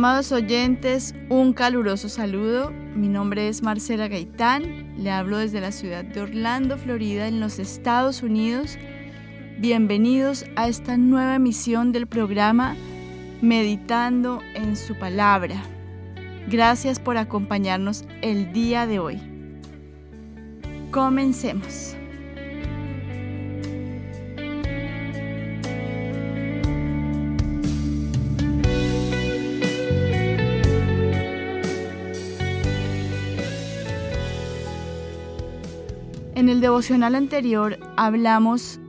Amados oyentes, un caluroso saludo. Mi nombre es Marcela Gaitán, le hablo desde la ciudad de Orlando, Florida, en los Estados Unidos. Bienvenidos a esta nueva emisión del programa Meditando en su palabra. Gracias por acompañarnos el día de hoy. Comencemos. Devocional anterior hablamos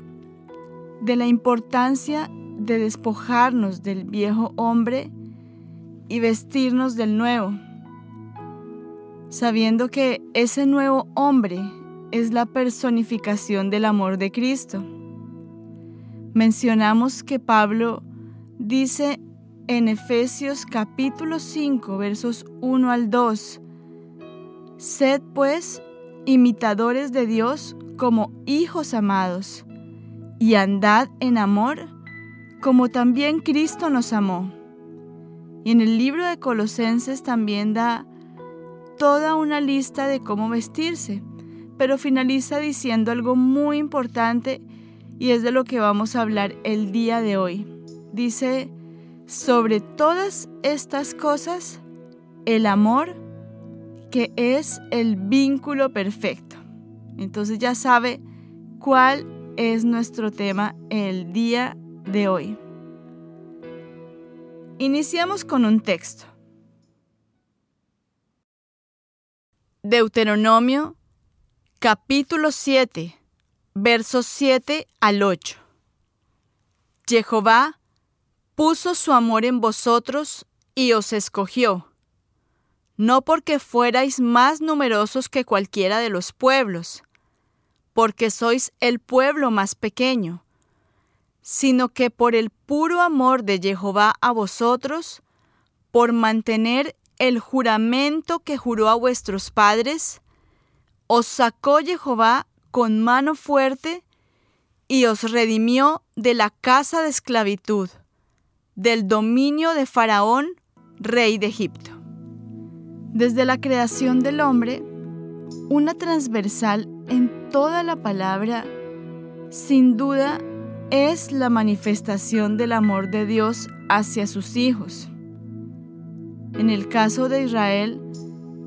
de la importancia de despojarnos del viejo hombre y vestirnos del nuevo, sabiendo que ese nuevo hombre es la personificación del amor de Cristo. Mencionamos que Pablo dice en Efesios capítulo 5 versos 1 al 2, Sed pues imitadores de Dios como hijos amados, y andad en amor como también Cristo nos amó. Y en el libro de Colosenses también da toda una lista de cómo vestirse, pero finaliza diciendo algo muy importante y es de lo que vamos a hablar el día de hoy. Dice, sobre todas estas cosas, el amor que es el vínculo perfecto. Entonces ya sabe cuál es nuestro tema el día de hoy. Iniciamos con un texto. Deuteronomio capítulo 7, versos 7 al 8. Jehová puso su amor en vosotros y os escogió no porque fuerais más numerosos que cualquiera de los pueblos, porque sois el pueblo más pequeño, sino que por el puro amor de Jehová a vosotros, por mantener el juramento que juró a vuestros padres, os sacó Jehová con mano fuerte y os redimió de la casa de esclavitud, del dominio de Faraón, rey de Egipto. Desde la creación del hombre, una transversal en toda la palabra, sin duda, es la manifestación del amor de Dios hacia sus hijos. En el caso de Israel,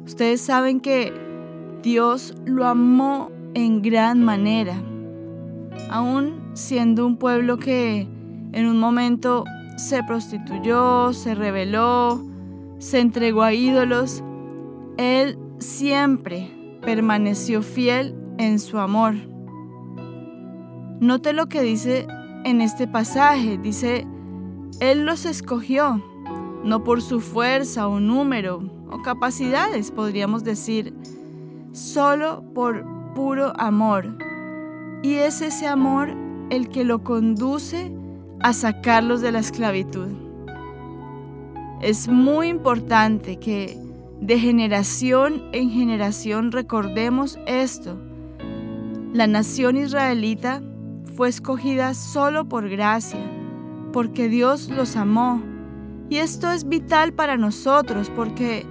ustedes saben que Dios lo amó en gran manera, aún siendo un pueblo que en un momento se prostituyó, se rebeló, se entregó a ídolos, él siempre permaneció fiel en su amor. Note lo que dice en este pasaje. Dice, Él los escogió, no por su fuerza o número o capacidades, podríamos decir, solo por puro amor. Y es ese amor el que lo conduce a sacarlos de la esclavitud. Es muy importante que de generación en generación recordemos esto. La nación israelita fue escogida solo por gracia, porque Dios los amó. Y esto es vital para nosotros porque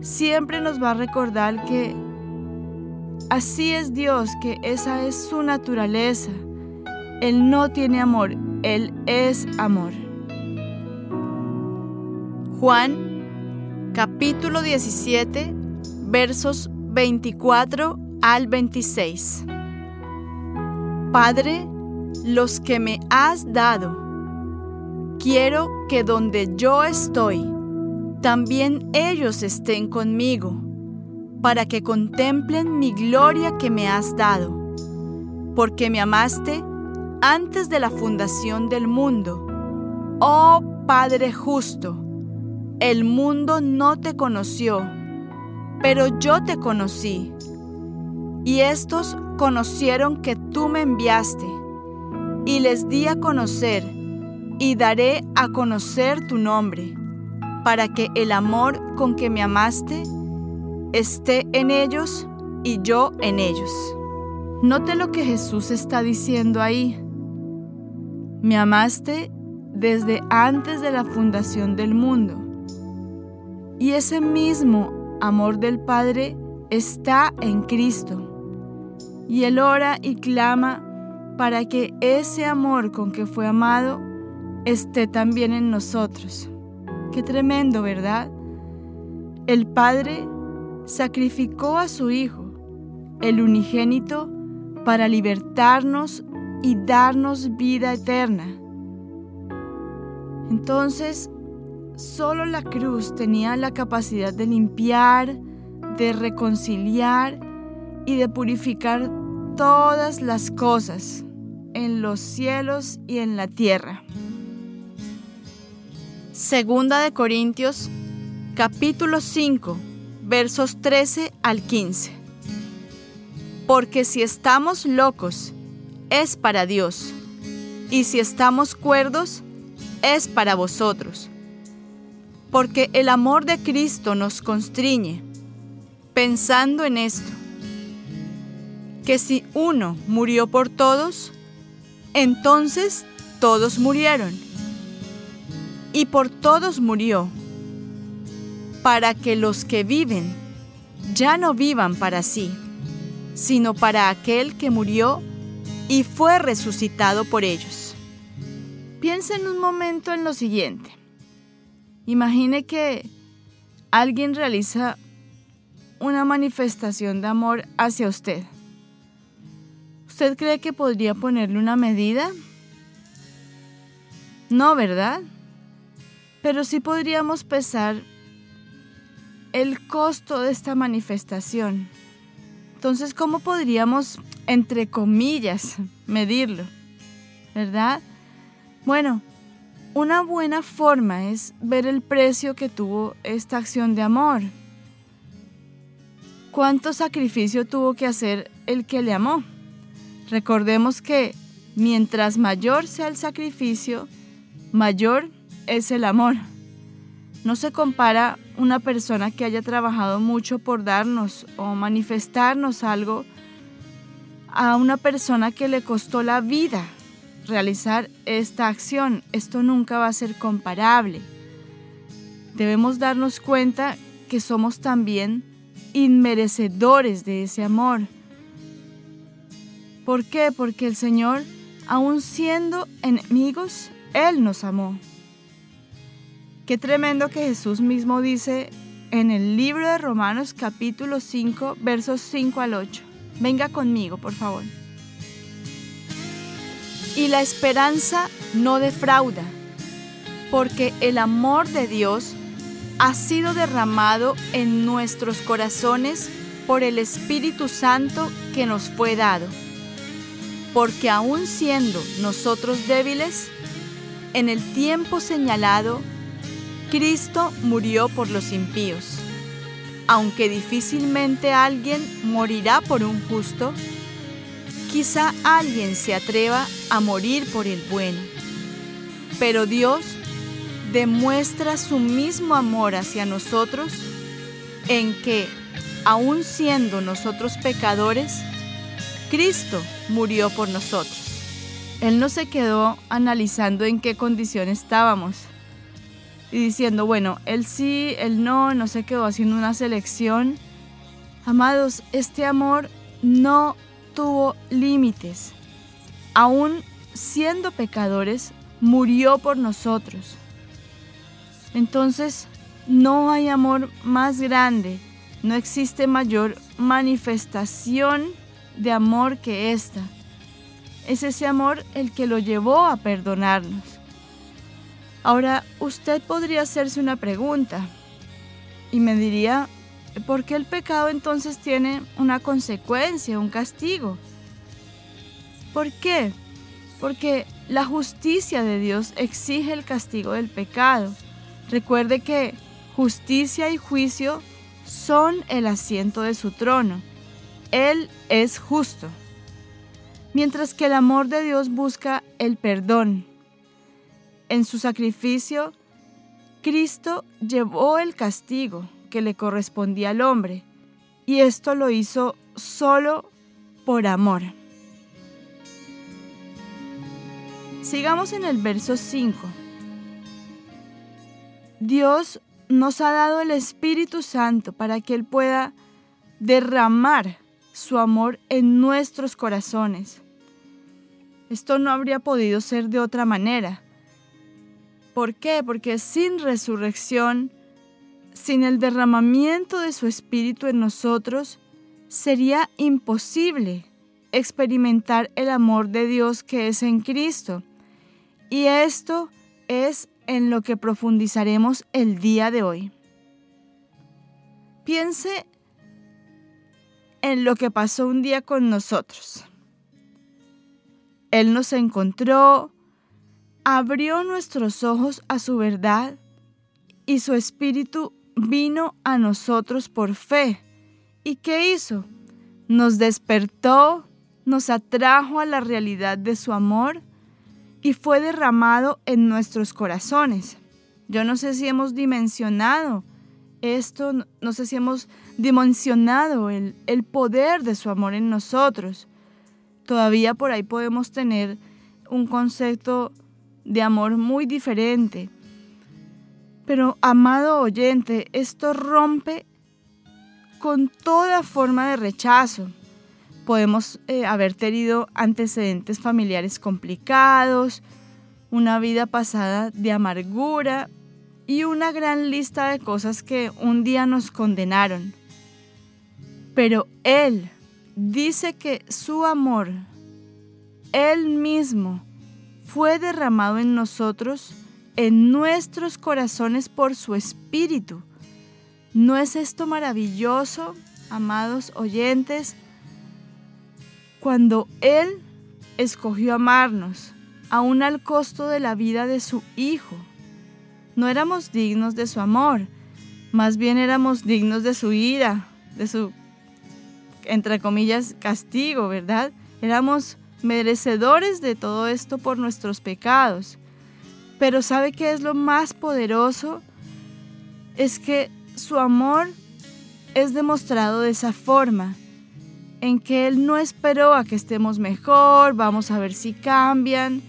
siempre nos va a recordar que así es Dios, que esa es su naturaleza. Él no tiene amor, Él es amor. Juan capítulo 17, versos 24 al 26. Padre, los que me has dado, quiero que donde yo estoy, también ellos estén conmigo, para que contemplen mi gloria que me has dado, porque me amaste antes de la fundación del mundo. Oh Padre justo, el mundo no te conoció, pero yo te conocí, y estos conocieron que tú me enviaste, y les di a conocer, y daré a conocer tu nombre para que el amor con que me amaste esté en ellos y yo en ellos. Note lo que Jesús está diciendo ahí. Me amaste desde antes de la fundación del mundo. Y ese mismo amor del Padre está en Cristo. Y Él ora y clama para que ese amor con que fue amado esté también en nosotros. Qué tremendo, ¿verdad? El Padre sacrificó a su Hijo, el unigénito, para libertarnos y darnos vida eterna. Entonces, solo la cruz tenía la capacidad de limpiar, de reconciliar y de purificar todas las cosas en los cielos y en la tierra. Segunda de Corintios, capítulo 5, versos 13 al 15. Porque si estamos locos, es para Dios, y si estamos cuerdos, es para vosotros. Porque el amor de Cristo nos constriñe, pensando en esto, que si uno murió por todos, entonces todos murieron y por todos murió, para que los que viven ya no vivan para sí, sino para aquel que murió y fue resucitado por ellos. Piensen un momento en lo siguiente. Imagine que alguien realiza una manifestación de amor hacia usted. ¿Usted cree que podría ponerle una medida? No, ¿verdad? pero sí podríamos pesar el costo de esta manifestación. Entonces, ¿cómo podríamos, entre comillas, medirlo? ¿Verdad? Bueno, una buena forma es ver el precio que tuvo esta acción de amor. ¿Cuánto sacrificio tuvo que hacer el que le amó? Recordemos que mientras mayor sea el sacrificio, mayor es el amor. No se compara una persona que haya trabajado mucho por darnos o manifestarnos algo a una persona que le costó la vida realizar esta acción. Esto nunca va a ser comparable. Debemos darnos cuenta que somos también inmerecedores de ese amor. ¿Por qué? Porque el Señor, aun siendo enemigos, Él nos amó. Qué tremendo que Jesús mismo dice en el libro de Romanos capítulo 5 versos 5 al 8. Venga conmigo, por favor. Y la esperanza no defrauda, porque el amor de Dios ha sido derramado en nuestros corazones por el Espíritu Santo que nos fue dado. Porque aun siendo nosotros débiles, en el tiempo señalado, Cristo murió por los impíos. Aunque difícilmente alguien morirá por un justo, quizá alguien se atreva a morir por el bueno. Pero Dios demuestra su mismo amor hacia nosotros en que, aun siendo nosotros pecadores, Cristo murió por nosotros. Él no se quedó analizando en qué condición estábamos y diciendo, bueno, él sí, él no, no se quedó haciendo una selección. Amados, este amor no tuvo límites. Aún siendo pecadores, murió por nosotros. Entonces, no hay amor más grande, no existe mayor manifestación de amor que esta. Es ese amor el que lo llevó a perdonarnos. Ahora, usted podría hacerse una pregunta. Y me diría, ¿por qué el pecado entonces tiene una consecuencia, un castigo? ¿Por qué? Porque la justicia de Dios exige el castigo del pecado. Recuerde que justicia y juicio son el asiento de su trono. Él es justo. Mientras que el amor de Dios busca el perdón. En su sacrificio, Cristo llevó el castigo que le correspondía al hombre, y esto lo hizo solo por amor. Sigamos en el verso 5. Dios nos ha dado el Espíritu Santo para que Él pueda derramar su amor en nuestros corazones. Esto no habría podido ser de otra manera. ¿Por qué? Porque sin resurrección, sin el derramamiento de su Espíritu en nosotros, sería imposible experimentar el amor de Dios que es en Cristo. Y esto es en lo que profundizaremos el día de hoy. Piense en lo que pasó un día con nosotros. Él nos encontró, abrió nuestros ojos a su verdad y su espíritu vino a nosotros por fe. ¿Y qué hizo? Nos despertó, nos atrajo a la realidad de su amor y fue derramado en nuestros corazones. Yo no sé si hemos dimensionado esto, no sé si hemos dimensionado el, el poder de su amor en nosotros. Todavía por ahí podemos tener un concepto de amor muy diferente. Pero, amado oyente, esto rompe con toda forma de rechazo podemos eh, haber tenido antecedentes familiares complicados, una vida pasada de amargura y una gran lista de cosas que un día nos condenaron. Pero Él dice que su amor, Él mismo, fue derramado en nosotros, en nuestros corazones por su Espíritu. ¿No es esto maravilloso, amados oyentes? cuando Él escogió amarnos, aún al costo de la vida de su Hijo. No éramos dignos de su amor, más bien éramos dignos de su ira, de su, entre comillas, castigo, ¿verdad? Éramos merecedores de todo esto por nuestros pecados. Pero ¿sabe qué es lo más poderoso? Es que su amor es demostrado de esa forma en que Él no esperó a que estemos mejor, vamos a ver si cambian.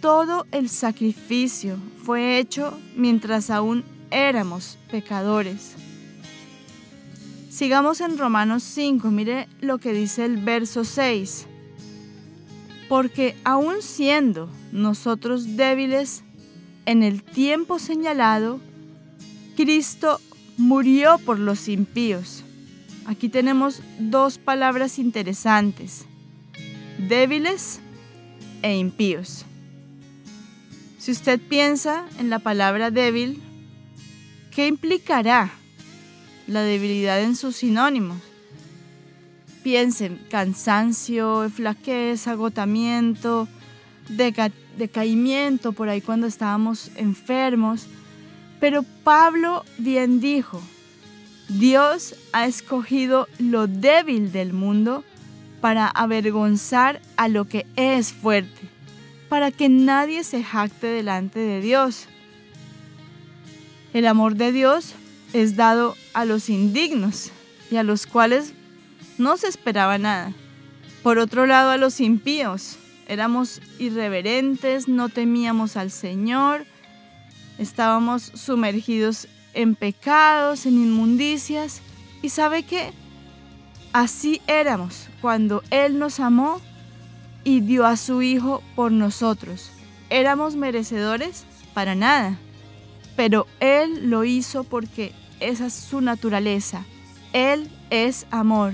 Todo el sacrificio fue hecho mientras aún éramos pecadores. Sigamos en Romanos 5, mire lo que dice el verso 6. Porque aún siendo nosotros débiles en el tiempo señalado, Cristo murió por los impíos Aquí tenemos dos palabras interesantes, débiles e impíos. Si usted piensa en la palabra débil, ¿qué implicará la debilidad en sus sinónimos? Piensen, cansancio, flaqueza, agotamiento, decaimiento por ahí cuando estábamos enfermos. Pero Pablo bien dijo, Dios ha escogido lo débil del mundo para avergonzar a lo que es fuerte, para que nadie se jacte delante de Dios. El amor de Dios es dado a los indignos y a los cuales no se esperaba nada. Por otro lado, a los impíos. Éramos irreverentes, no temíamos al Señor, estábamos sumergidos en pecados, en inmundicias. ¿Y sabe qué? Así éramos cuando Él nos amó y dio a su Hijo por nosotros. ¿Éramos merecedores? Para nada. Pero Él lo hizo porque esa es su naturaleza. Él es amor.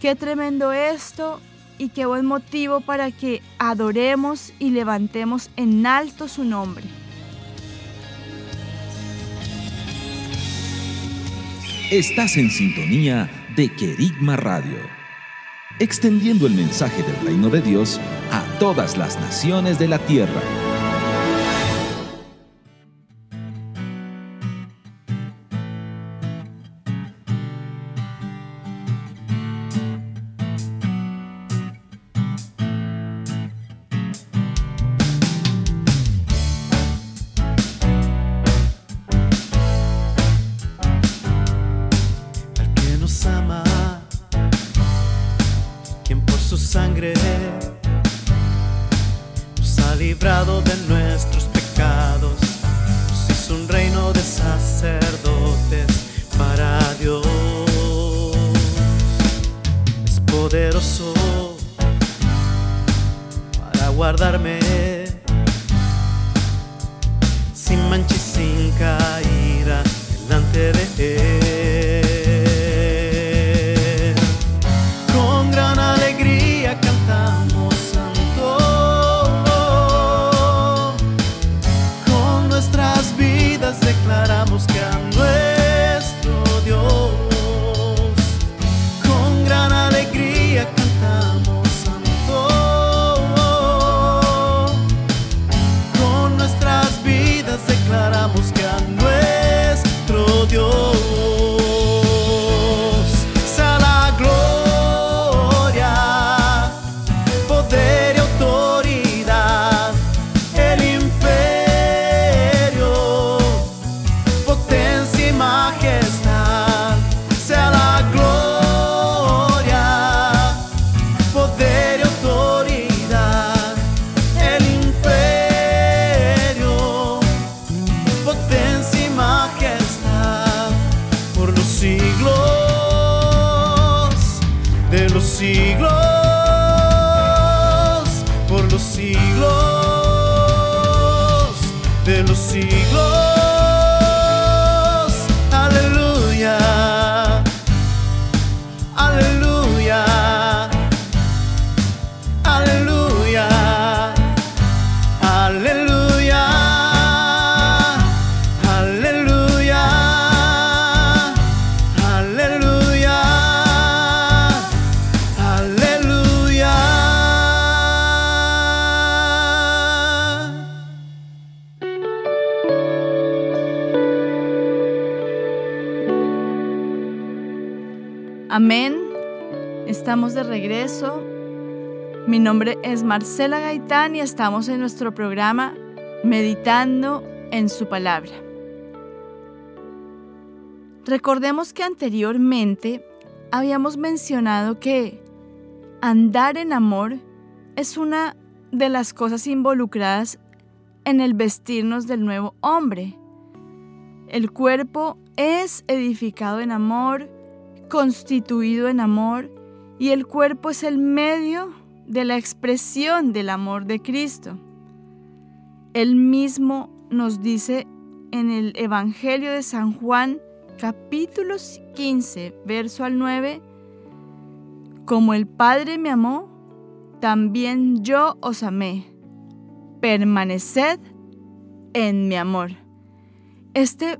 Qué tremendo esto y qué buen motivo para que adoremos y levantemos en alto su nombre. Estás en sintonía de Querigma Radio, extendiendo el mensaje del reino de Dios a todas las naciones de la tierra. Mi nombre es Marcela Gaitán y estamos en nuestro programa Meditando en su palabra. Recordemos que anteriormente habíamos mencionado que andar en amor es una de las cosas involucradas en el vestirnos del nuevo hombre. El cuerpo es edificado en amor, constituido en amor, y el cuerpo es el medio de la expresión del amor de Cristo. Él mismo nos dice en el Evangelio de San Juan, capítulo 15, verso al 9, como el Padre me amó, también yo os amé. Permaneced en mi amor. Este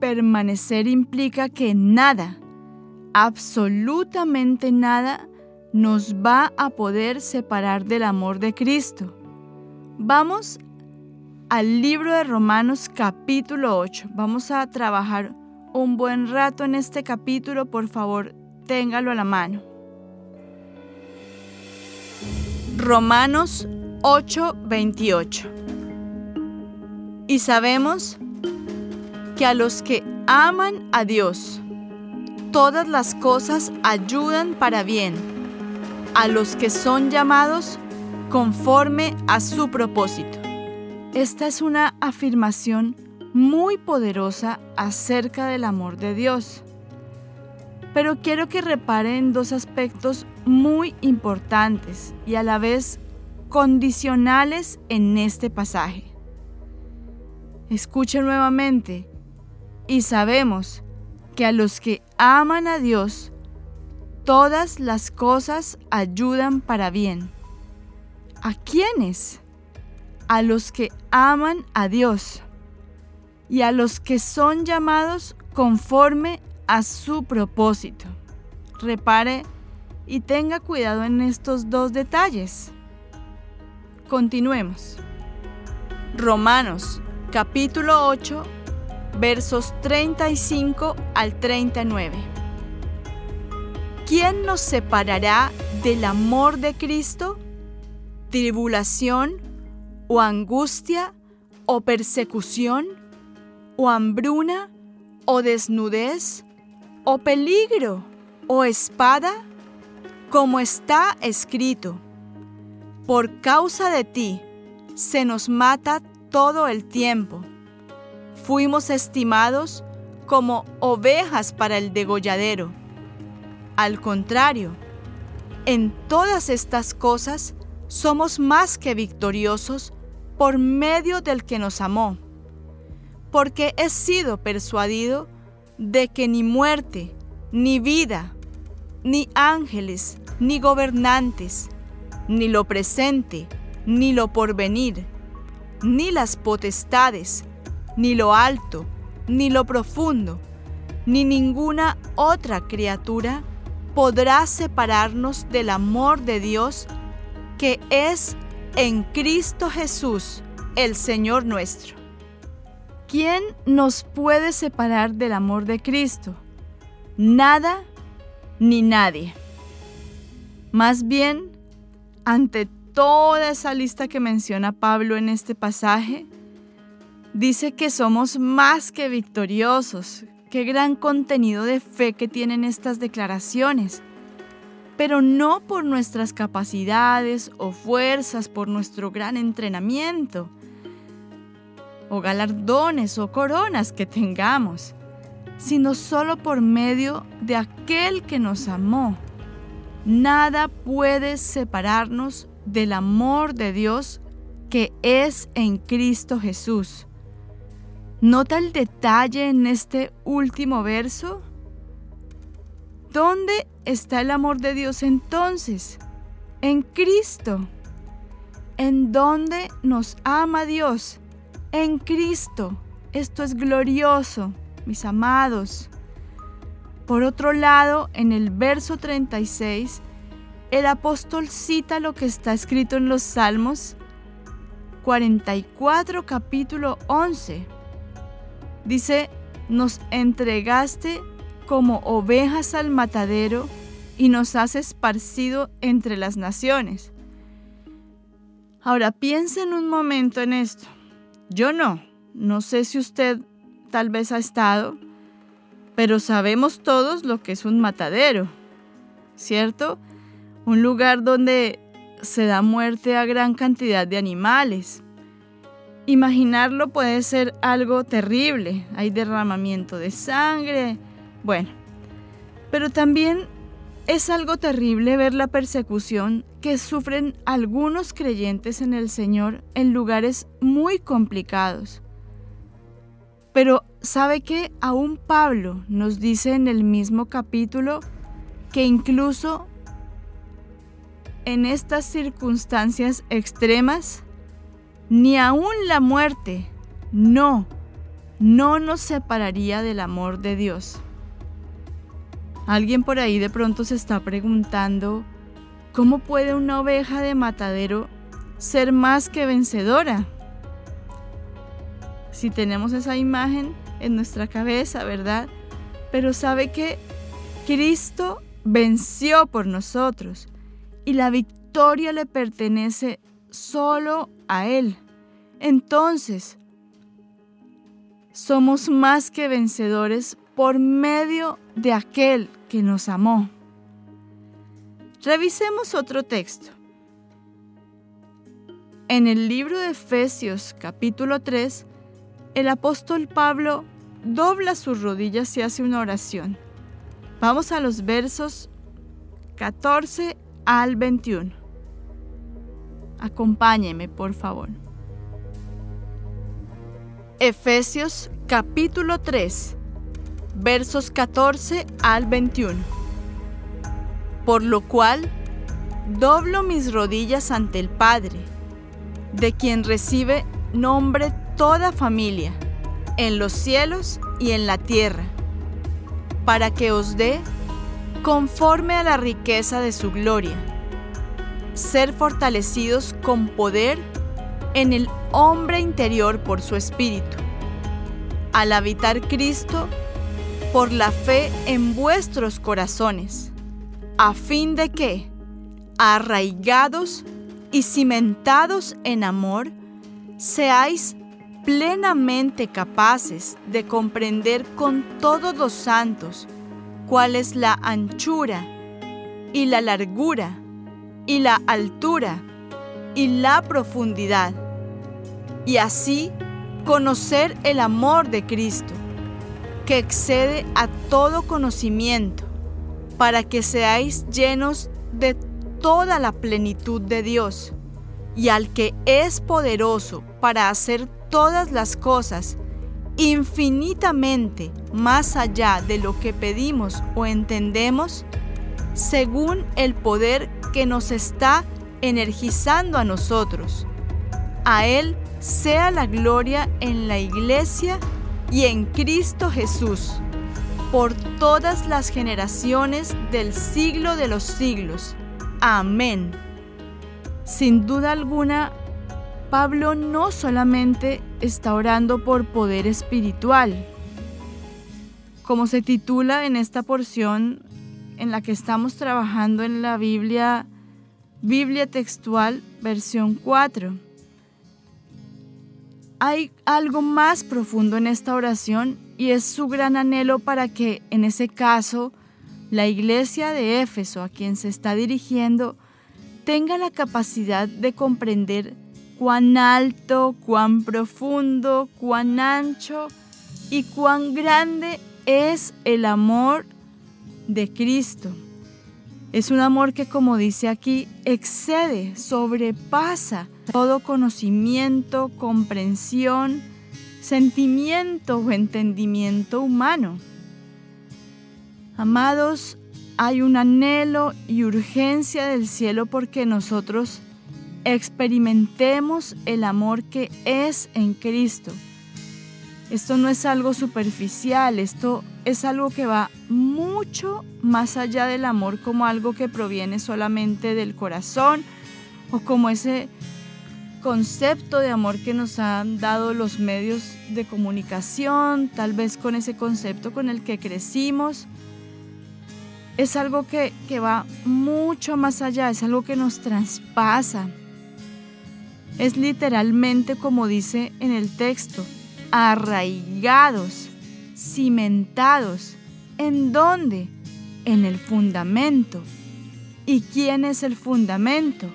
permanecer implica que nada, absolutamente nada, nos va a poder separar del amor de Cristo. Vamos al libro de Romanos capítulo 8. Vamos a trabajar un buen rato en este capítulo, por favor, téngalo a la mano. Romanos 8:28. Y sabemos que a los que aman a Dios, todas las cosas ayudan para bien, a los que son llamados conforme a su propósito. Esta es una afirmación muy poderosa acerca del amor de Dios. Pero quiero que reparen dos aspectos muy importantes y a la vez condicionales en este pasaje. Escuchen nuevamente, y sabemos que a los que aman a Dios, todas las cosas ayudan para bien. ¿A quiénes? A los que aman a Dios y a los que son llamados conforme a su propósito. Repare y tenga cuidado en estos dos detalles. Continuemos. Romanos capítulo 8 versos 35 al 39. ¿Quién nos separará del amor de Cristo? ¿Tribulación o angustia o persecución o hambruna o desnudez o peligro o espada? Como está escrito, por causa de ti se nos mata todo el tiempo. Fuimos estimados como ovejas para el degolladero. Al contrario, en todas estas cosas somos más que victoriosos por medio del que nos amó. Porque he sido persuadido de que ni muerte, ni vida, ni ángeles, ni gobernantes, ni lo presente, ni lo porvenir, ni las potestades, ni lo alto, ni lo profundo, ni ninguna otra criatura podrá separarnos del amor de Dios que es en Cristo Jesús, el Señor nuestro. ¿Quién nos puede separar del amor de Cristo? Nada ni nadie. Más bien, ante toda esa lista que menciona Pablo en este pasaje, dice que somos más que victoriosos. Qué gran contenido de fe que tienen estas declaraciones. Pero no por nuestras capacidades o fuerzas, por nuestro gran entrenamiento, o galardones o coronas que tengamos, sino solo por medio de aquel que nos amó. Nada puede separarnos del amor de Dios que es en Cristo Jesús. ¿Nota el detalle en este último verso? ¿Dónde está el amor de Dios entonces? En Cristo. ¿En dónde nos ama Dios? En Cristo. Esto es glorioso, mis amados. Por otro lado, en el verso 36, el apóstol cita lo que está escrito en los Salmos 44 capítulo 11. Dice, nos entregaste como ovejas al matadero y nos has esparcido entre las naciones. Ahora piensen un momento en esto. Yo no, no sé si usted tal vez ha estado, pero sabemos todos lo que es un matadero, ¿cierto? Un lugar donde se da muerte a gran cantidad de animales. Imaginarlo puede ser algo terrible, hay derramamiento de sangre, bueno, pero también es algo terrible ver la persecución que sufren algunos creyentes en el Señor en lugares muy complicados. Pero ¿sabe que Aún Pablo nos dice en el mismo capítulo que incluso en estas circunstancias extremas, ni aún la muerte, no, no nos separaría del amor de Dios. Alguien por ahí de pronto se está preguntando, ¿cómo puede una oveja de matadero ser más que vencedora? Si tenemos esa imagen en nuestra cabeza, ¿verdad? Pero sabe que Cristo venció por nosotros y la victoria le pertenece solo a Él. Entonces, somos más que vencedores por medio de aquel que nos amó. Revisemos otro texto. En el libro de Efesios capítulo 3, el apóstol Pablo dobla sus rodillas y hace una oración. Vamos a los versos 14 al 21. Acompáñeme, por favor. Efesios capítulo 3, versos 14 al 21. Por lo cual, doblo mis rodillas ante el Padre, de quien recibe nombre toda familia, en los cielos y en la tierra, para que os dé, conforme a la riqueza de su gloria, ser fortalecidos con poder en el hombre interior por su espíritu, al habitar Cristo por la fe en vuestros corazones, a fin de que, arraigados y cimentados en amor, seáis plenamente capaces de comprender con todos los santos cuál es la anchura y la largura y la altura y la profundidad, y así conocer el amor de Cristo, que excede a todo conocimiento, para que seáis llenos de toda la plenitud de Dios, y al que es poderoso para hacer todas las cosas infinitamente más allá de lo que pedimos o entendemos, según el poder que nos está energizando a nosotros. A Él sea la gloria en la iglesia y en Cristo Jesús, por todas las generaciones del siglo de los siglos. Amén. Sin duda alguna, Pablo no solamente está orando por poder espiritual, como se titula en esta porción en la que estamos trabajando en la Biblia, Biblia textual, versión 4. Hay algo más profundo en esta oración y es su gran anhelo para que, en ese caso, la iglesia de Éfeso a quien se está dirigiendo tenga la capacidad de comprender cuán alto, cuán profundo, cuán ancho y cuán grande es el amor de Cristo. Es un amor que, como dice aquí, excede, sobrepasa todo conocimiento, comprensión, sentimiento o entendimiento humano. Amados, hay un anhelo y urgencia del cielo porque nosotros experimentemos el amor que es en Cristo. Esto no es algo superficial, esto es algo que va mucho más allá del amor como algo que proviene solamente del corazón o como ese concepto de amor que nos han dado los medios de comunicación, tal vez con ese concepto con el que crecimos. Es algo que, que va mucho más allá, es algo que nos traspasa. Es literalmente como dice en el texto, arraigados, cimentados. ¿En dónde? En el fundamento. ¿Y quién es el fundamento?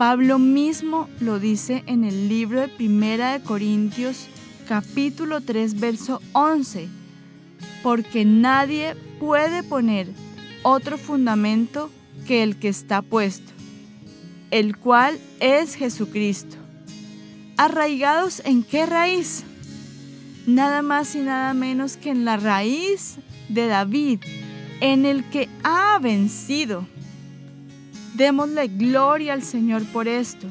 Pablo mismo lo dice en el libro de Primera de Corintios capítulo 3 verso 11, porque nadie puede poner otro fundamento que el que está puesto, el cual es Jesucristo. ¿Arraigados en qué raíz? nada más y nada menos que en la raíz de David, en el que ha vencido. Démosle gloria al Señor por esto.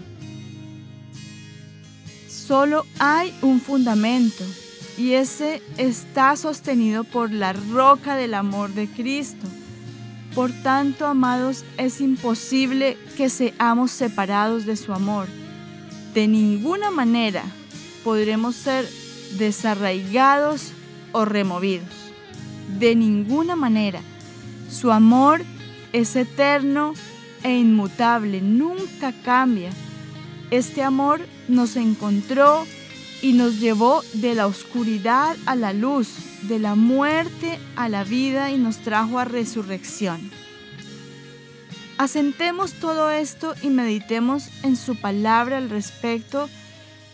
Solo hay un fundamento y ese está sostenido por la roca del amor de Cristo. Por tanto, amados, es imposible que seamos separados de su amor. De ninguna manera podremos ser desarraigados o removidos. De ninguna manera. Su amor es eterno e inmutable, nunca cambia. Este amor nos encontró y nos llevó de la oscuridad a la luz, de la muerte a la vida y nos trajo a resurrección. Asentemos todo esto y meditemos en su palabra al respecto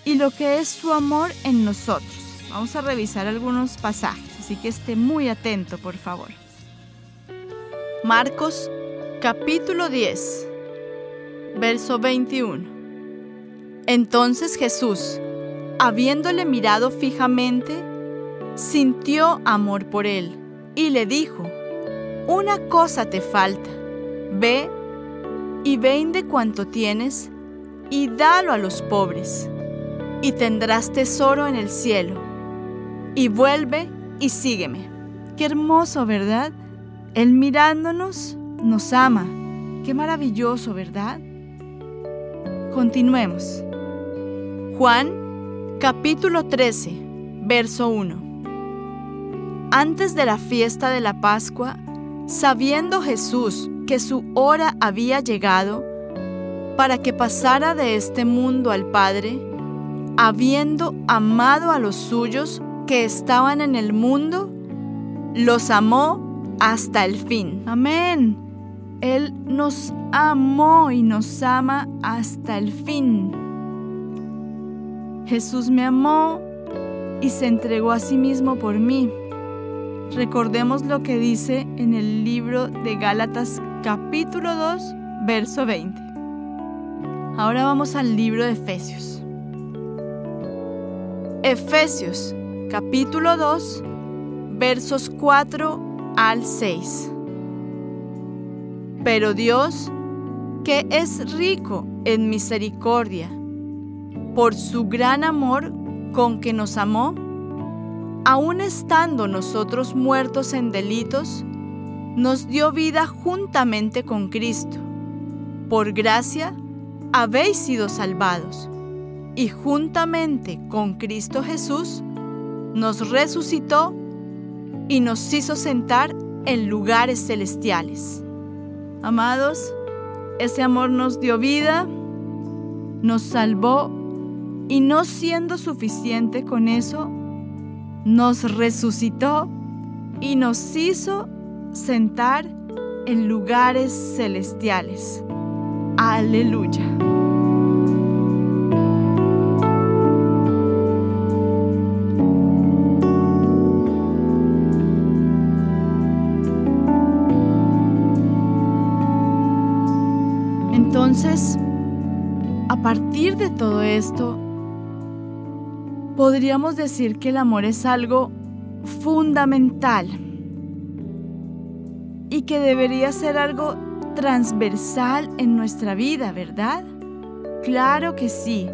y lo que es su amor en nosotros. Vamos a revisar algunos pasajes, así que esté muy atento, por favor. Marcos capítulo 10, verso 21. Entonces Jesús, habiéndole mirado fijamente, sintió amor por él y le dijo, una cosa te falta, ve y vende cuanto tienes y dalo a los pobres y tendrás tesoro en el cielo. Y vuelve y sígueme. Qué hermoso, ¿verdad? Él mirándonos nos ama. Qué maravilloso, ¿verdad? Continuemos. Juan capítulo 13, verso 1. Antes de la fiesta de la Pascua, sabiendo Jesús que su hora había llegado para que pasara de este mundo al Padre, habiendo amado a los suyos que estaban en el mundo, los amó hasta el fin. Amén. Él nos amó y nos ama hasta el fin. Jesús me amó y se entregó a sí mismo por mí. Recordemos lo que dice en el libro de Gálatas capítulo 2, verso 20. Ahora vamos al libro de Efesios. Efesios capítulo 2, versos 4 al 6. Pero Dios, que es rico en misericordia, por su gran amor con que nos amó, aun estando nosotros muertos en delitos, nos dio vida juntamente con Cristo. Por gracia habéis sido salvados, y juntamente con Cristo Jesús nos resucitó y nos hizo sentar en lugares celestiales. Amados, ese amor nos dio vida, nos salvó y no siendo suficiente con eso, nos resucitó y nos hizo sentar en lugares celestiales. Aleluya. Todo esto, podríamos decir que el amor es algo fundamental y que debería ser algo transversal en nuestra vida, ¿verdad? Claro que sí.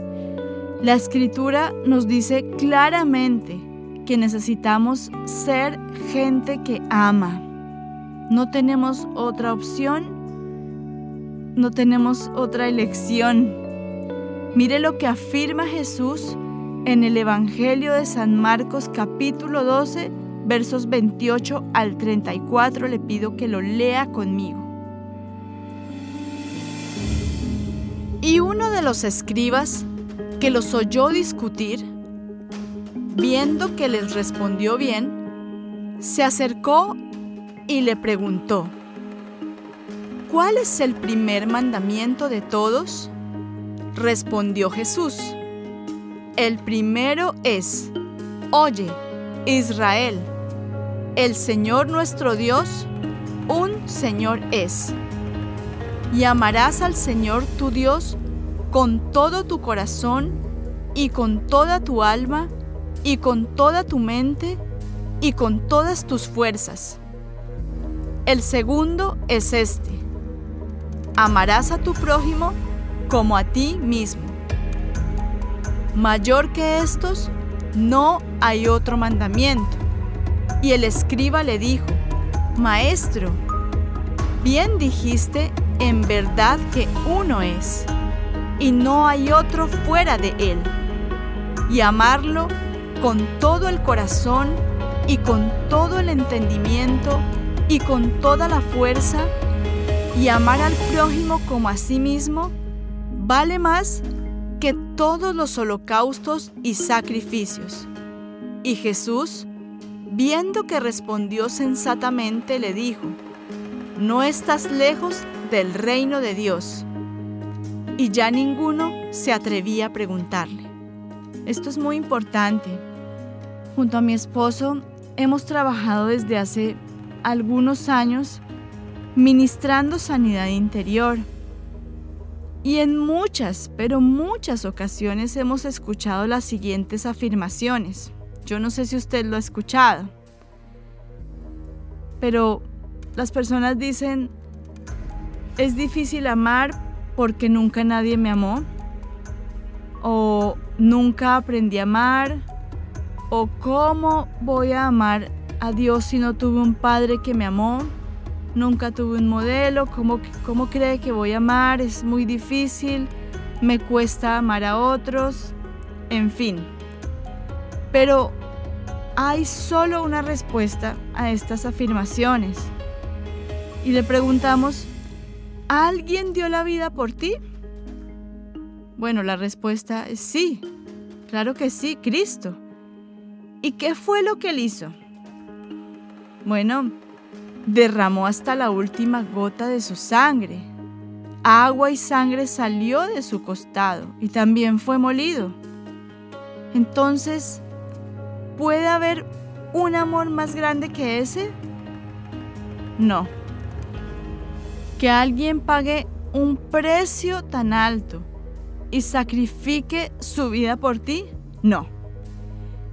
La escritura nos dice claramente que necesitamos ser gente que ama. No tenemos otra opción no tenemos otra elección. Mire lo que afirma Jesús en el Evangelio de San Marcos capítulo 12, versos 28 al 34. Le pido que lo lea conmigo. Y uno de los escribas que los oyó discutir, viendo que les respondió bien, se acercó y le preguntó, ¿Cuál es el primer mandamiento de todos? Respondió Jesús. El primero es, Oye, Israel, el Señor nuestro Dios, un Señor es. Y amarás al Señor tu Dios con todo tu corazón y con toda tu alma y con toda tu mente y con todas tus fuerzas. El segundo es este amarás a tu prójimo como a ti mismo. Mayor que estos, no hay otro mandamiento. Y el escriba le dijo, Maestro, bien dijiste en verdad que uno es, y no hay otro fuera de él. Y amarlo con todo el corazón y con todo el entendimiento y con toda la fuerza y amar al prójimo como a sí mismo vale más que todos los holocaustos y sacrificios. Y Jesús, viendo que respondió sensatamente, le dijo, no estás lejos del reino de Dios. Y ya ninguno se atrevía a preguntarle. Esto es muy importante. Junto a mi esposo hemos trabajado desde hace algunos años ministrando sanidad interior. Y en muchas, pero muchas ocasiones hemos escuchado las siguientes afirmaciones. Yo no sé si usted lo ha escuchado, pero las personas dicen, es difícil amar porque nunca nadie me amó, o nunca aprendí a amar, o cómo voy a amar a Dios si no tuve un padre que me amó? Nunca tuve un modelo. ¿Cómo, ¿Cómo cree que voy a amar? Es muy difícil. Me cuesta amar a otros. En fin. Pero hay solo una respuesta a estas afirmaciones. Y le preguntamos, ¿alguien dio la vida por ti? Bueno, la respuesta es sí. Claro que sí, Cristo. ¿Y qué fue lo que él hizo? Bueno, derramó hasta la última gota de su sangre. Agua y sangre salió de su costado y también fue molido. Entonces, ¿puede haber un amor más grande que ese? No. Que alguien pague un precio tan alto y sacrifique su vida por ti? No.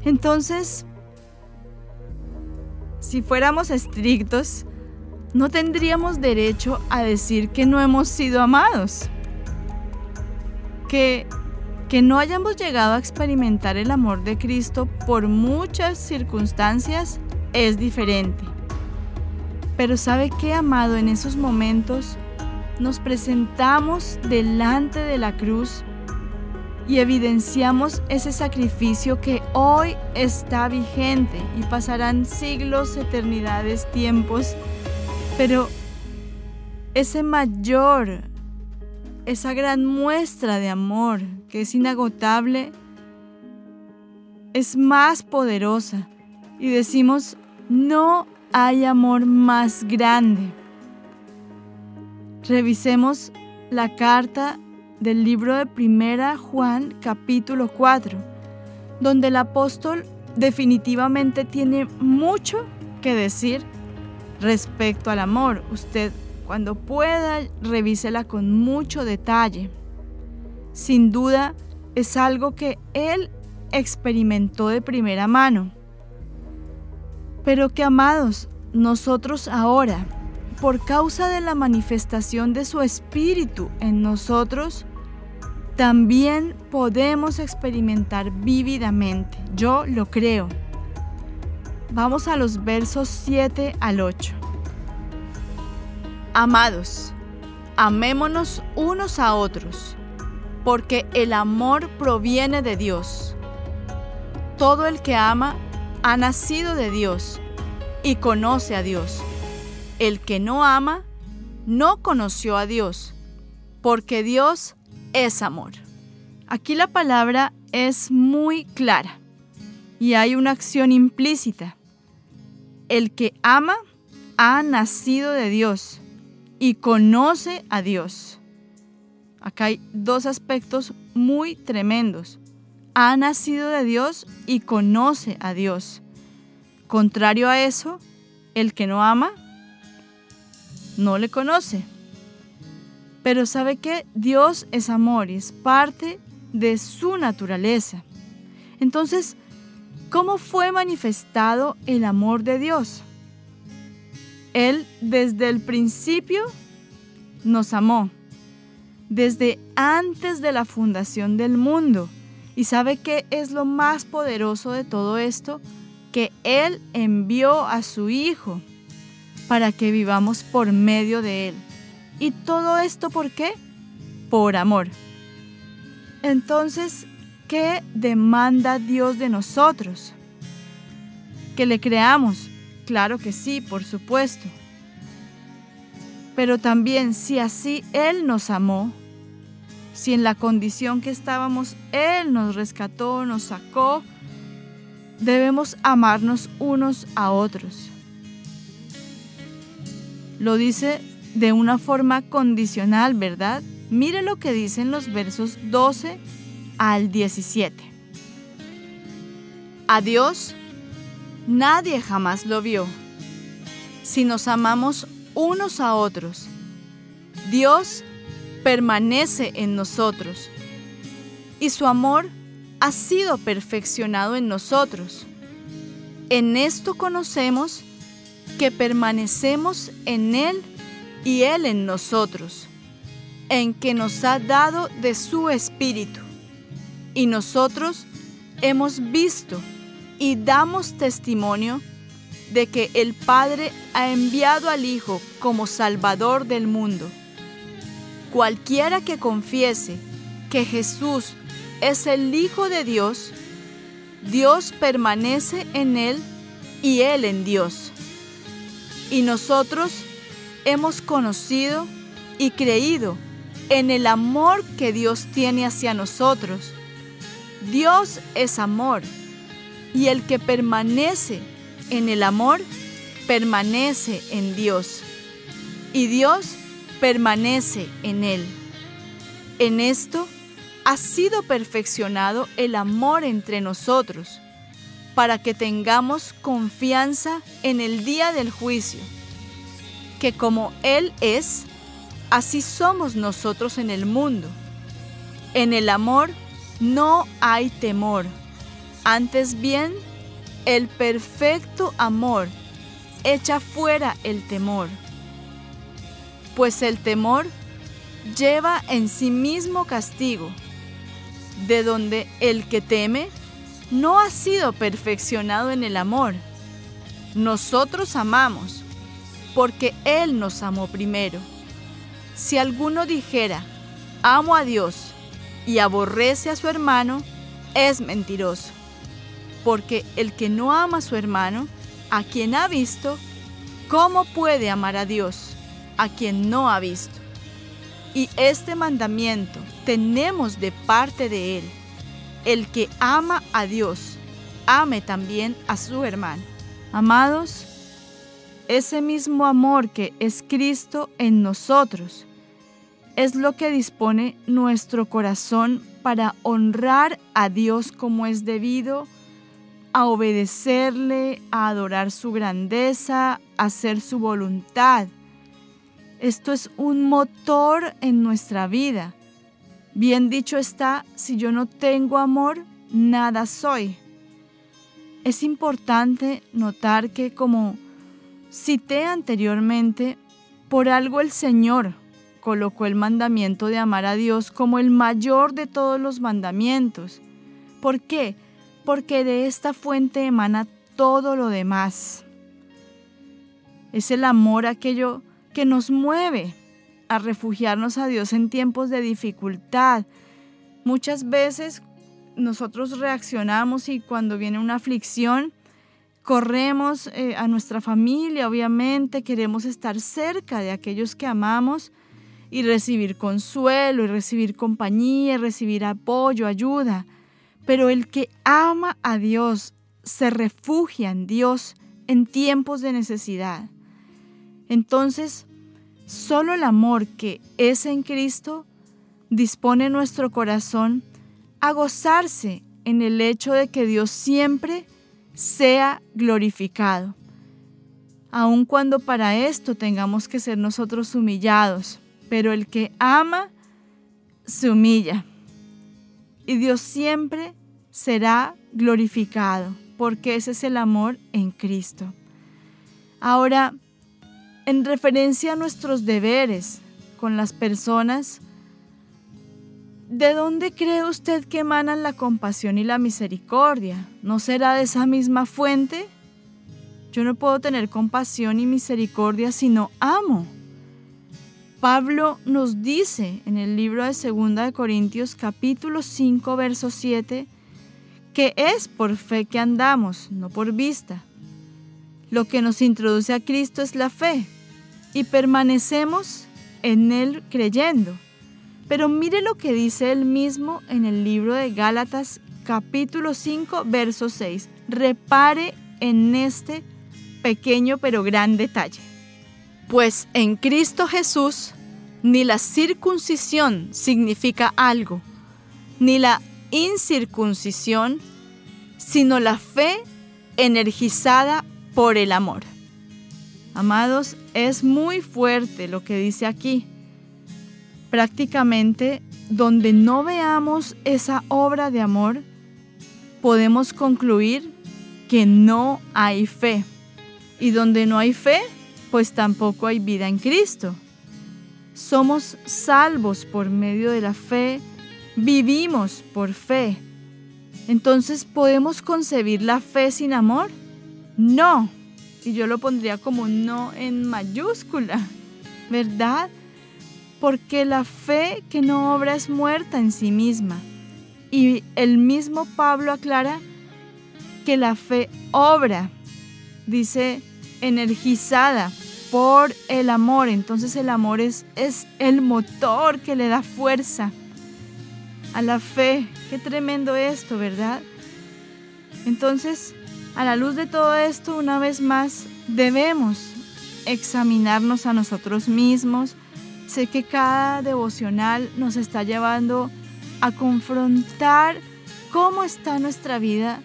Entonces, si fuéramos estrictos, no tendríamos derecho a decir que no hemos sido amados. Que, que no hayamos llegado a experimentar el amor de Cristo por muchas circunstancias es diferente. Pero ¿sabe qué, amado? En esos momentos nos presentamos delante de la cruz y evidenciamos ese sacrificio que hoy está vigente y pasarán siglos, eternidades, tiempos, pero ese mayor, esa gran muestra de amor que es inagotable, es más poderosa y decimos, no hay amor más grande. Revisemos la carta del libro de Primera Juan capítulo 4, donde el apóstol definitivamente tiene mucho que decir respecto al amor. Usted cuando pueda revísela con mucho detalle. Sin duda es algo que él experimentó de primera mano. Pero que amados, nosotros ahora, por causa de la manifestación de su espíritu en nosotros, también podemos experimentar vívidamente. Yo lo creo. Vamos a los versos 7 al 8. Amados, amémonos unos a otros, porque el amor proviene de Dios. Todo el que ama ha nacido de Dios y conoce a Dios. El que no ama no conoció a Dios, porque Dios es amor. Aquí la palabra es muy clara y hay una acción implícita. El que ama ha nacido de Dios y conoce a Dios. Acá hay dos aspectos muy tremendos. Ha nacido de Dios y conoce a Dios. Contrario a eso, el que no ama no le conoce. Pero sabe que Dios es amor y es parte de su naturaleza. Entonces, ¿cómo fue manifestado el amor de Dios? Él desde el principio nos amó, desde antes de la fundación del mundo. ¿Y sabe qué es lo más poderoso de todo esto? Que Él envió a su Hijo para que vivamos por medio de Él. ¿Y todo esto por qué? Por amor. Entonces, ¿qué demanda Dios de nosotros? Que le creamos. Claro que sí, por supuesto. Pero también si así Él nos amó, si en la condición que estábamos Él nos rescató, nos sacó, debemos amarnos unos a otros. Lo dice de una forma condicional, ¿verdad? Mire lo que dicen los versos 12 al 17. A Dios nadie jamás lo vio. Si nos amamos unos a otros, Dios permanece en nosotros y su amor ha sido perfeccionado en nosotros. En esto conocemos que permanecemos en Él y Él en nosotros, en que nos ha dado de su Espíritu. Y nosotros hemos visto y damos testimonio de que el Padre ha enviado al Hijo como Salvador del mundo. Cualquiera que confiese que Jesús es el Hijo de Dios, Dios permanece en él y él en Dios. Y nosotros hemos conocido y creído en el amor que Dios tiene hacia nosotros. Dios es amor y el que permanece en el amor permanece en Dios y Dios permanece en él. En esto ha sido perfeccionado el amor entre nosotros, para que tengamos confianza en el día del juicio, que como Él es, así somos nosotros en el mundo. En el amor no hay temor, antes bien, el perfecto amor echa fuera el temor, pues el temor lleva en sí mismo castigo de donde el que teme no ha sido perfeccionado en el amor. Nosotros amamos, porque Él nos amó primero. Si alguno dijera, amo a Dios y aborrece a su hermano, es mentiroso. Porque el que no ama a su hermano, a quien ha visto, ¿cómo puede amar a Dios, a quien no ha visto? Y este mandamiento tenemos de parte de Él. El que ama a Dios, ame también a su hermano. Amados, ese mismo amor que es Cristo en nosotros es lo que dispone nuestro corazón para honrar a Dios como es debido, a obedecerle, a adorar su grandeza, a hacer su voluntad esto es un motor en nuestra vida. Bien dicho está, si yo no tengo amor, nada soy. Es importante notar que como cité anteriormente, por algo el Señor colocó el mandamiento de amar a Dios como el mayor de todos los mandamientos. ¿Por qué? Porque de esta fuente emana todo lo demás. Es el amor aquello que nos mueve a refugiarnos a Dios en tiempos de dificultad. Muchas veces nosotros reaccionamos y cuando viene una aflicción, corremos eh, a nuestra familia, obviamente, queremos estar cerca de aquellos que amamos y recibir consuelo y recibir compañía, y recibir apoyo, ayuda. Pero el que ama a Dios se refugia en Dios en tiempos de necesidad. Entonces, Solo el amor que es en Cristo dispone nuestro corazón a gozarse en el hecho de que Dios siempre sea glorificado, aun cuando para esto tengamos que ser nosotros humillados, pero el que ama se humilla y Dios siempre será glorificado, porque ese es el amor en Cristo. Ahora, en referencia a nuestros deberes con las personas, ¿de dónde cree usted que emanan la compasión y la misericordia? ¿No será de esa misma fuente? Yo no puedo tener compasión y misericordia si no amo. Pablo nos dice en el libro de 2 de Corintios capítulo 5 verso 7 que es por fe que andamos, no por vista. Lo que nos introduce a Cristo es la fe, y permanecemos en Él creyendo. Pero mire lo que dice él mismo en el libro de Gálatas capítulo 5, verso 6. Repare en este pequeño pero gran detalle. Pues en Cristo Jesús ni la circuncisión significa algo, ni la incircuncisión, sino la fe energizada por el amor. Amados, es muy fuerte lo que dice aquí. Prácticamente donde no veamos esa obra de amor, podemos concluir que no hay fe. Y donde no hay fe, pues tampoco hay vida en Cristo. Somos salvos por medio de la fe, vivimos por fe. Entonces, ¿podemos concebir la fe sin amor? No. y yo lo pondría como no en mayúscula, ¿verdad? Porque la fe que no obra es muerta en sí misma. Y el mismo Pablo aclara que la fe obra, dice, energizada por el amor. Entonces el amor es, es el motor que le da fuerza a la fe. Qué tremendo esto, ¿verdad? Entonces, a la luz de todo esto, una vez más, debemos examinarnos a nosotros mismos. Sé que cada devocional nos está llevando a confrontar cómo está nuestra vida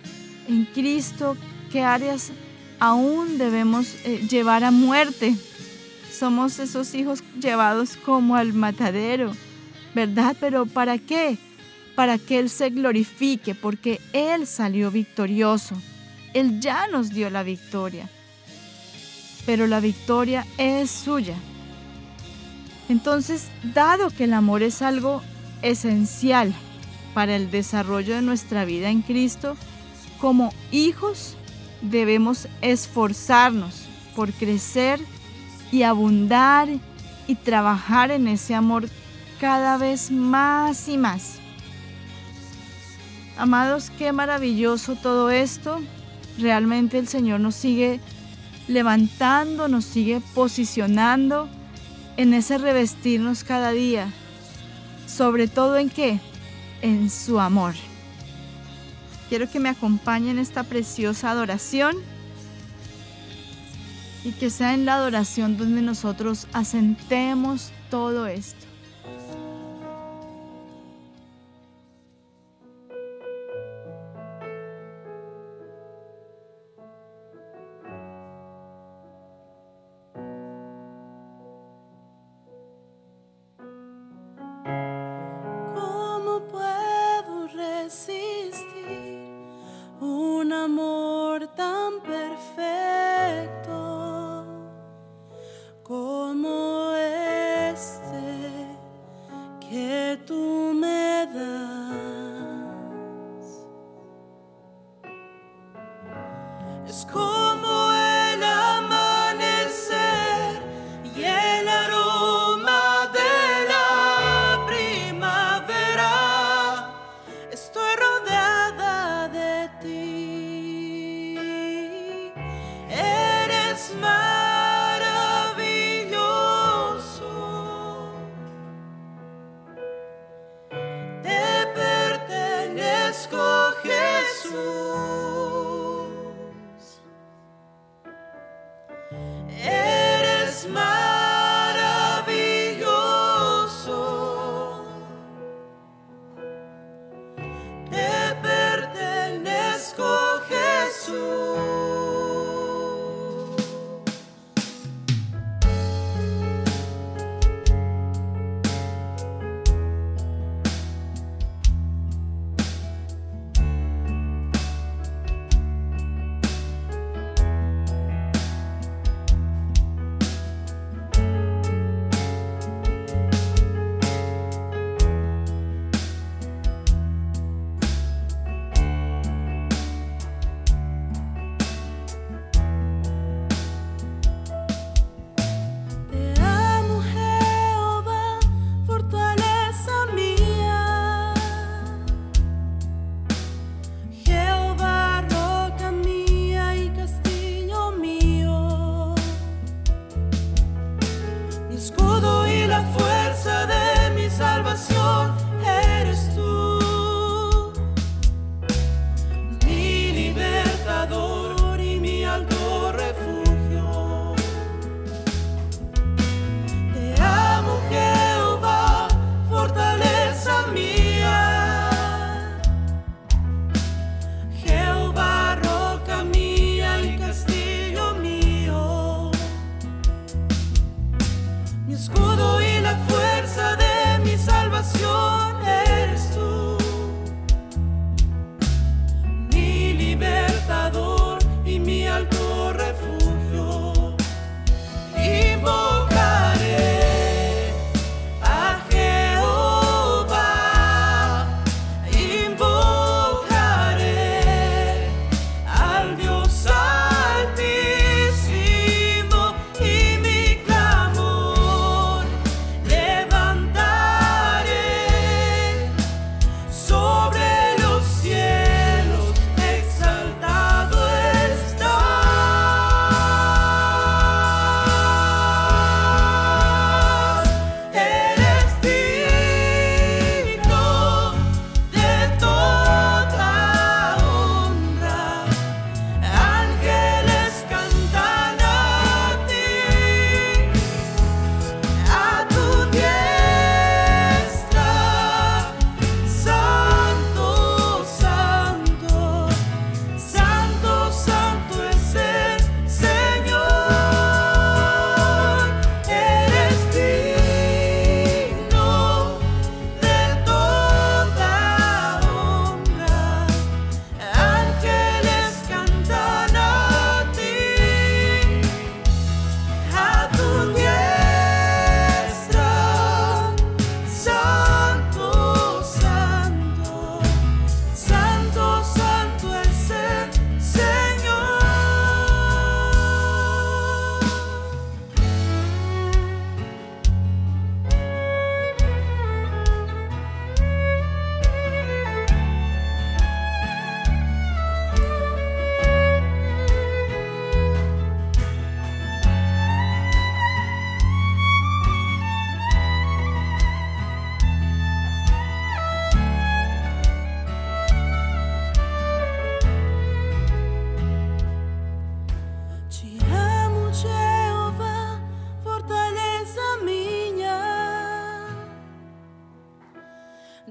en Cristo, qué áreas aún debemos eh, llevar a muerte. Somos esos hijos llevados como al matadero, ¿verdad? Pero ¿para qué? Para que Él se glorifique, porque Él salió victorioso. Él ya nos dio la victoria. Pero la victoria es suya. Entonces, dado que el amor es algo esencial para el desarrollo de nuestra vida en Cristo, como hijos debemos esforzarnos por crecer y abundar y trabajar en ese amor cada vez más y más. Amados, qué maravilloso todo esto. Realmente el Señor nos sigue levantando, nos sigue posicionando en ese revestirnos cada día. Sobre todo en qué? En su amor. Quiero que me acompañen en esta preciosa adoración y que sea en la adoración donde nosotros asentemos todo esto.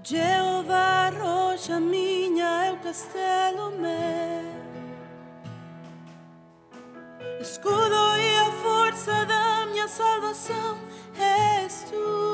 Jeová, rocha minha, é o castelo meu. Escudo e a força da minha salvação és tu.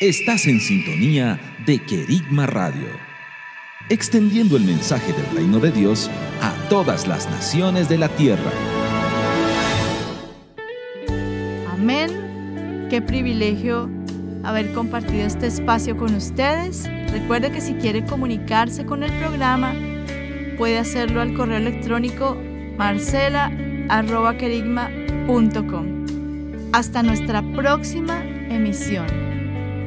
Estás en sintonía de Querigma Radio, extendiendo el mensaje del reino de Dios a todas las naciones de la tierra. Amén. Qué privilegio haber compartido este espacio con ustedes. Recuerde que si quiere comunicarse con el programa, puede hacerlo al correo electrónico marcela.querigma.com. Hasta nuestra próxima emisión.